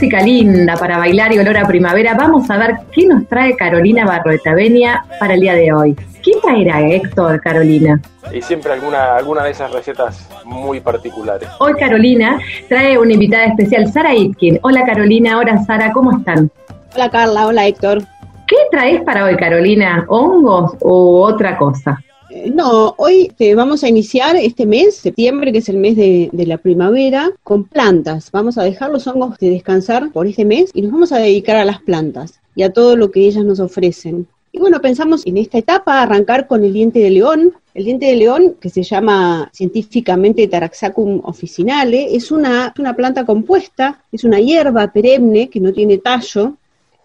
Música linda para bailar y olor a primavera, vamos a ver qué nos trae Carolina Barroetavenia para el día de hoy. ¿Qué traerá Héctor, Carolina? Y siempre alguna, alguna de esas recetas muy particulares. Hoy Carolina trae una invitada especial, Sara Itkin. Hola Carolina, hola Sara, ¿cómo están? Hola Carla, hola Héctor. ¿Qué traes para hoy Carolina? ¿Hongos o otra cosa? No, hoy eh, vamos a iniciar este mes, septiembre, que es el mes de, de la primavera, con plantas. Vamos a dejar los hongos de descansar por este mes y nos vamos a dedicar a las plantas y a todo lo que ellas nos ofrecen. Y bueno, pensamos en esta etapa arrancar con el diente de león. El diente de león, que se llama científicamente Taraxacum officinale, es una, una planta compuesta, es una hierba perenne que no tiene tallo,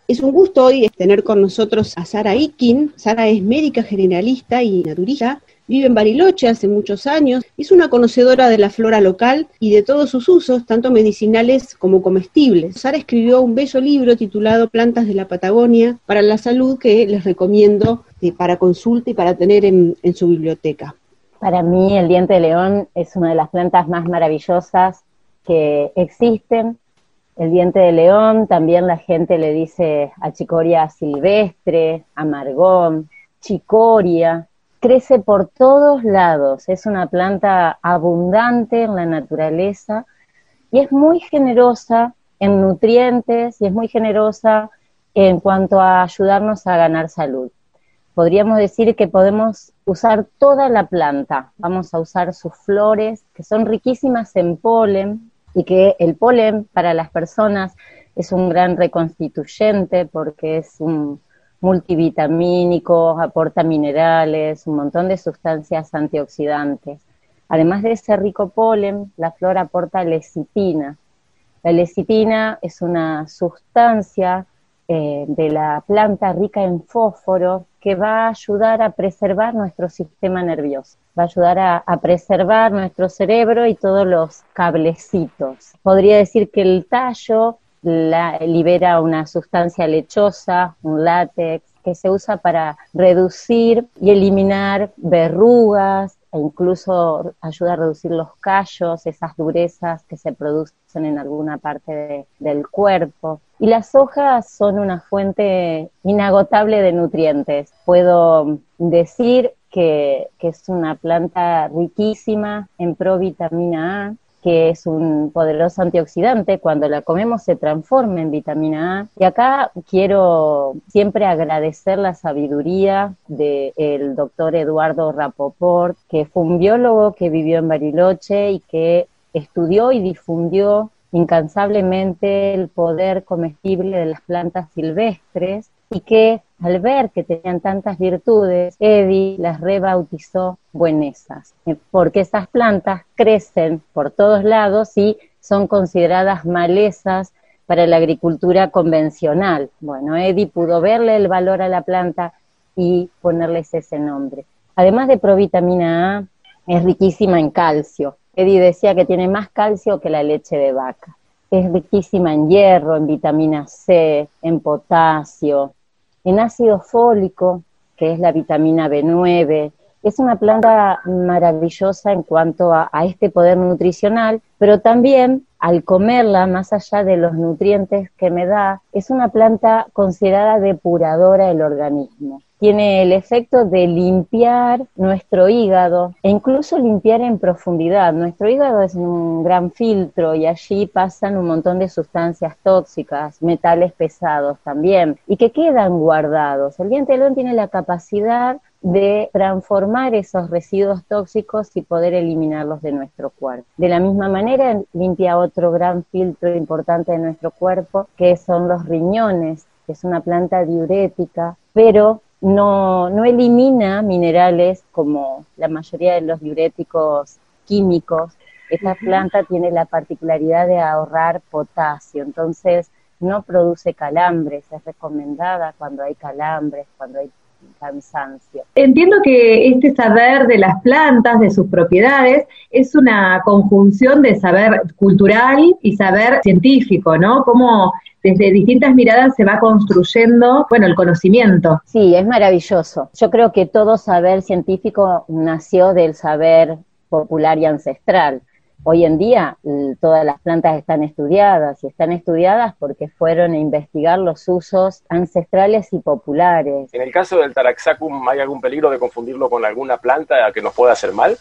es un gusto hoy tener con nosotros a Sara Ikin. Sara es médica generalista y naturista. Vive en Bariloche hace muchos años. Es una conocedora de la flora local y de todos sus usos, tanto medicinales como comestibles. Sara escribió un bello libro titulado Plantas de la Patagonia para la Salud que les recomiendo eh, para consulta y para tener en, en su biblioteca. Para mí el diente de león es una de las plantas más maravillosas que existen. El diente de león también la gente le dice achicoria silvestre, amargón, chicoria. Crece por todos lados, es una planta abundante en la naturaleza y es muy generosa en nutrientes y es muy generosa en cuanto a ayudarnos a ganar salud. Podríamos decir que podemos usar toda la planta, vamos a usar sus flores, que son riquísimas en polen, y que el polen para las personas es un gran reconstituyente porque es un multivitamínico, aporta minerales, un montón de sustancias antioxidantes. Además de ese rico polen, la flor aporta lecitina. La lecitina es una sustancia eh, de la planta rica en fósforo que va a ayudar a preservar nuestro sistema nervioso, va a ayudar a, a, preservar nuestro cerebro y todos los cablecitos. Podría decir que el tallo la, libera una sustancia lechosa, un látex, que se usa para reducir y eliminar verrugas, e incluso ayuda a reducir los callos, esas durezas que se producen en alguna parte del cuerpo. Y las hojas son una fuente inagotable de nutrientes. Puedo decir que, que es una planta riquísima en provitamina A, que es un poderoso antioxidante, cuando la comemos se transforma en vitamina A. Y acá quiero siempre agradecer la sabiduría del doctor Eduardo Rapoport, que fue un biólogo que vivió en Bariloche y que estudió y difundió incansablemente el poder comestible de las plantas silvestres y que al ver que tenían tantas virtudes, Eddie las rebautizó buenesas, eh, porque esas plantas crecen por todos lados y son consideradas malezas para la agricultura convencional. Bueno, Eddie pudo verle el valor a la planta y ponerles ese nombre. Además de provitamina A, es riquísima en calcio. Eddie decía que tiene más calcio que la leche de vaca. Es riquísima en hierro, en vitamina C, en potasio, en ácido fólico, que es la vitamina B9. Es una planta maravillosa en cuanto a, este poder nutricional, pero también al comerla, más allá de los nutrientes que me da, es una planta considerada depuradora del organismo tiene el efecto de limpiar nuestro hígado e incluso limpiar en profundidad. Nuestro hígado es un gran filtro y allí pasan un montón de sustancias tóxicas, metales pesados también, y que quedan guardados. El diente de león tiene la capacidad de transformar esos residuos tóxicos y poder eliminarlos de nuestro cuerpo. De la misma manera, limpia otro gran filtro importante de nuestro cuerpo, que son los riñones, que es una planta diurética, pero no, no elimina minerales como la mayoría de los diuréticos químicos. Esta planta tiene la particularidad de ahorrar potasio, entonces no produce calambres, es recomendada cuando hay calambres, cuando hay cansancio. Entiendo que este saber de las plantas, de sus propiedades, es una conjunción de saber cultural y saber científico, ¿no? Como desde distintas miradas se va construyendo, bueno, el conocimiento. Sí, es maravilloso. Yo creo que todo saber científico nació del saber popular y ancestral. Hoy en día todas las plantas están estudiadas y están estudiadas porque fueron a investigar los usos ancestrales y populares. En el caso del Taraxacum, ¿hay algún peligro de confundirlo con alguna planta que nos pueda hacer mal?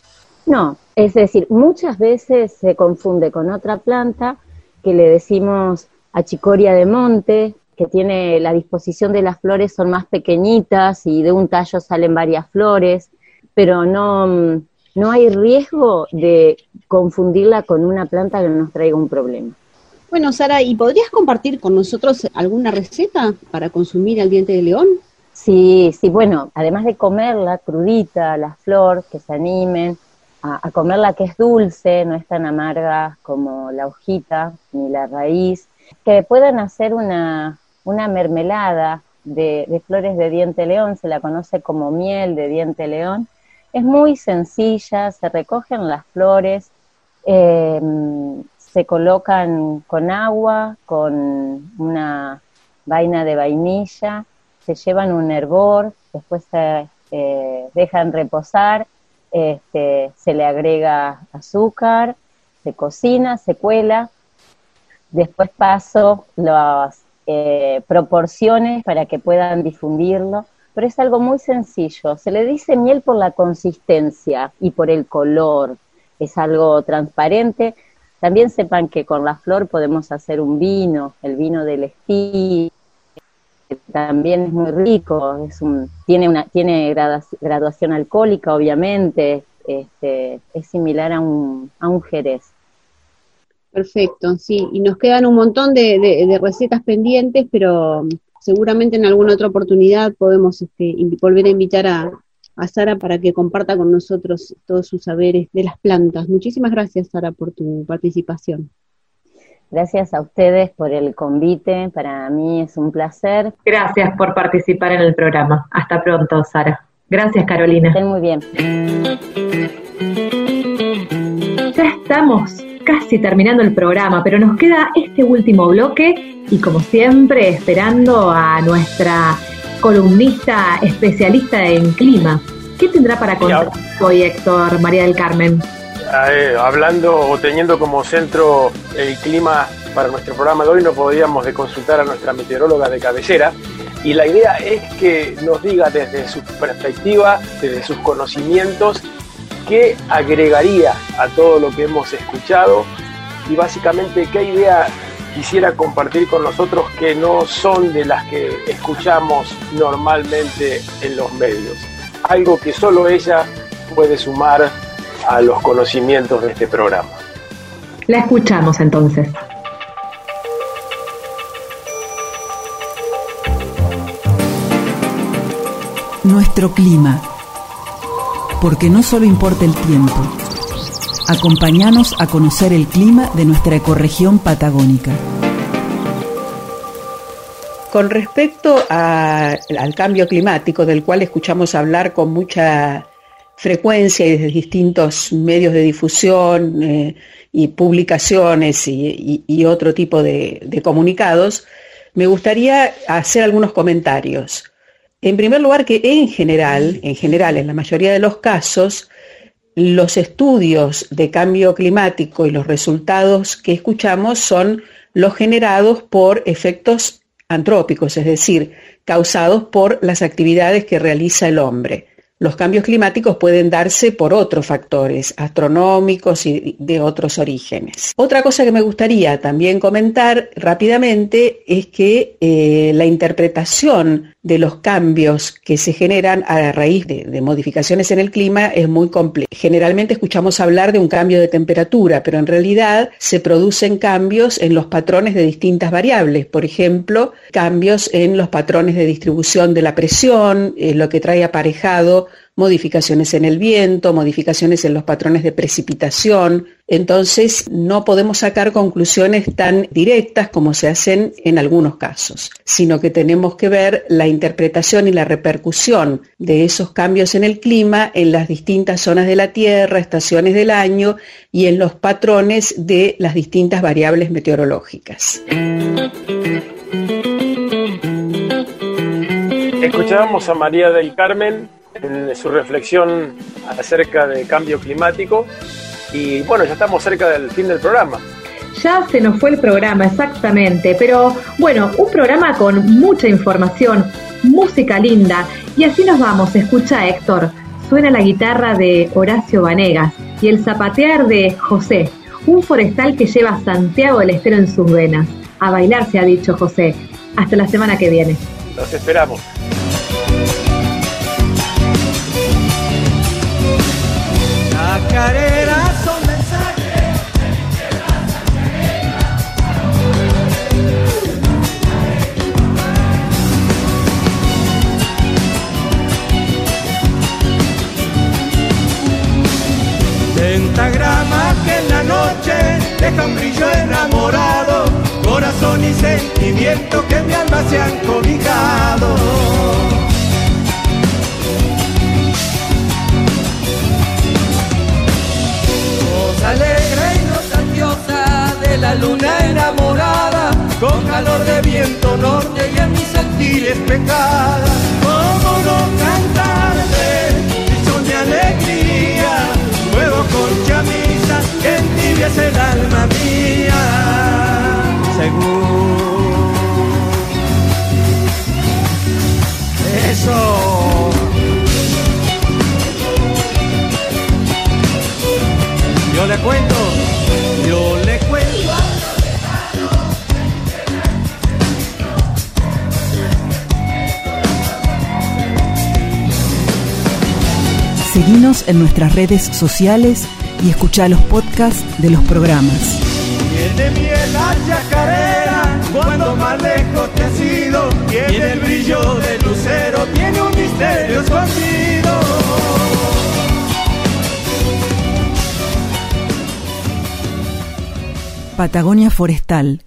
No, es decir, muchas veces se confunde con otra planta que le decimos achicoria de monte, que tiene la disposición de las flores son más pequeñitas y de un tallo salen varias flores, pero no, no hay riesgo de confundirla con una planta que nos traiga un problema. Bueno, Sara, ¿y podrías compartir con nosotros alguna receta para consumir el diente de león? Sí, sí, bueno, además de comerla crudita, la flor, que se animen a, a comerla que es dulce, no es tan amarga como la hojita ni la raíz, que puedan hacer una, mermelada de, flores de diente león, se la conoce como miel de diente león. Es muy sencilla, se recogen las flores, em, se colocan con agua, con una vaina de vainilla, se llevan un hervor, después se eh, dejan reposar, este, se le agrega azúcar, se cocina, se cuela. Después paso las eh, proporciones para que puedan difundirlo, pero es algo muy sencillo. Se le dice miel por la consistencia y por el color. Es algo transparente. También sepan que con la flor podemos hacer un vino, el vino del estilo, también es muy rico, es un, tiene, una, tiene graduación alcohólica, obviamente, este, es similar a un, a un jerez. Perfecto, sí, y nos quedan un montón de, recetas pendientes, pero seguramente en alguna otra oportunidad podemos este, volver a invitar a, a Sara para que comparta con nosotros todos sus saberes de las plantas. Muchísimas gracias, Sara, por tu participación. Gracias a ustedes por el convite, para mí es un placer. Gracias por participar en el programa. Hasta pronto, Sara. Gracias, Carolina. Estén muy bien. Ya estamos casi terminando el programa, pero nos queda este último bloque y como siempre esperando a nuestra columnista especialista en clima, ¿Qué tendrá para contar hoy Héctor María del Carmen? Eh, hablando o teniendo como centro el clima para nuestro programa de hoy, no podíamos de consultar a nuestra meteoróloga de cabecera. Y la idea es que nos diga desde su perspectiva, desde sus conocimientos, qué agregaría a todo lo que hemos escuchado y básicamente qué idea quisiera compartir con nosotros que no son de las que escuchamos normalmente en los medios. Algo que solo ella puede sumar a los conocimientos de este programa. La escuchamos entonces. Nuestro clima. Porque no solo importa el tiempo. Acompáñanos a conocer el clima de nuestra ecorregión patagónica. Con respecto al cambio climático, del cual escuchamos hablar con mucha frecuencia y desde distintos medios de difusión eh, y publicaciones y, otro tipo de comunicados, me gustaría hacer algunos comentarios. En primer lugar, que en general, en general, en la mayoría de los casos, los estudios de cambio climático y los resultados que escuchamos son los generados por efectos antrópicos, es decir, causados por las actividades que realiza el hombre. Los cambios climáticos pueden darse por otros factores astronómicos y de otros orígenes. Otra cosa que me gustaría también comentar rápidamente es que eh, la interpretación de los cambios que se generan a raíz de, modificaciones en el clima es muy compleja. Generalmente escuchamos hablar de un cambio de temperatura, pero en realidad se producen cambios en los patrones de distintas variables. Por ejemplo, cambios en los patrones de distribución de la presión, eh, lo que trae aparejado modificaciones en el viento, modificaciones en los patrones de precipitación. Entonces, no podemos sacar conclusiones tan directas como se hacen en algunos casos, sino que tenemos que ver la interpretación y la repercusión de esos cambios en el clima en las distintas zonas de la Tierra, estaciones del año y en los patrones de las distintas variables meteorológicas. Escuchábamos a María del Carmen en su reflexión acerca del cambio climático y bueno, ya estamos cerca del fin del programa. Ya se nos fue el programa, exactamente, pero bueno, un programa con mucha información, música linda, y así nos vamos, escucha Héctor, suena la guitarra de Horacio Vanegas y el zapatear de José, un forestal que lleva a Santiago del Estero en sus venas. A bailar se ha dicho José. Hasta la semana que viene. Los esperamos. Chacareras son mensajes. Pentagrama que en la noche deja un brillo enamorado, corazón y sentimiento que en mi alma se han cobijado. Luna enamorada, con calor de viento norte y en mis sentires pecada. ¿Cómo no cantarte si son de alegría? Nuevo con chamisa que entibias el alma mía. Según eso. Yo le cuento, yo le. Seguinos en nuestras redes sociales y escucha los podcasts de los programas. Tiene miel la chacarera cuando más lejos te has ido. Tiene el brillo del lucero, tiene un misterio escondido. Patagonia Forestal,